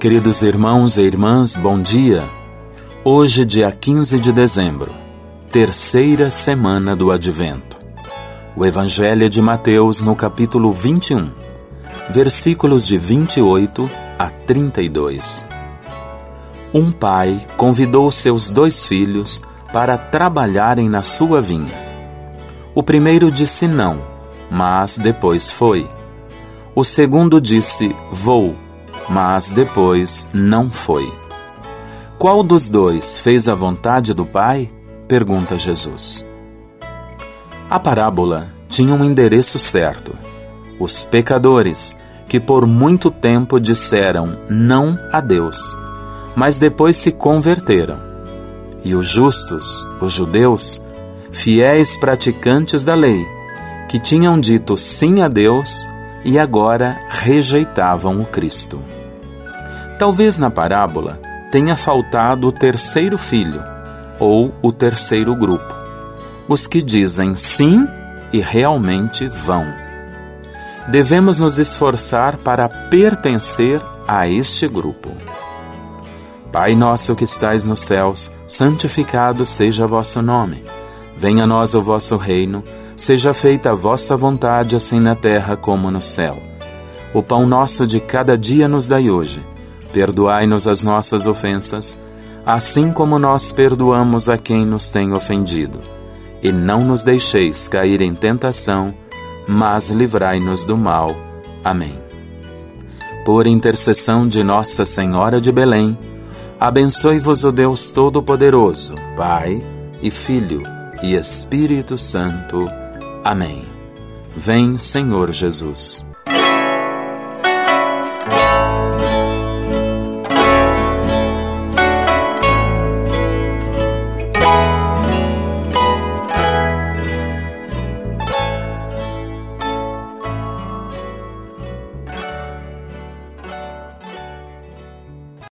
Queridos irmãos e irmãs, bom dia. Hoje, dia 15 de dezembro, terceira semana do Advento. O Evangelho de Mateus, no capítulo 21, versículos de 28 a 32. Um pai convidou seus dois filhos para trabalharem na sua vinha. O primeiro disse não, mas depois foi. O segundo disse vou mas depois não foi. Qual dos dois fez a vontade do Pai? pergunta Jesus. A parábola tinha um endereço certo. Os pecadores, que por muito tempo disseram não a Deus, mas depois se converteram. E os justos, os judeus, fiéis praticantes da lei, que tinham dito sim a Deus e agora rejeitavam o Cristo. Talvez na parábola tenha faltado o terceiro filho, ou o terceiro grupo, os que dizem sim e realmente vão. Devemos nos esforçar para pertencer a este grupo. Pai nosso que estais nos céus, santificado seja vosso nome. Venha a nós o vosso reino, seja feita a vossa vontade, assim na terra como no céu. O pão nosso de cada dia nos dai hoje Perdoai-nos as nossas ofensas, assim como nós perdoamos a quem nos tem ofendido. E não nos deixeis cair em tentação, mas livrai-nos do mal. Amém. Por intercessão de Nossa Senhora de Belém, abençoe-vos o Deus Todo-Poderoso, Pai e Filho e Espírito Santo. Amém. Vem, Senhor Jesus.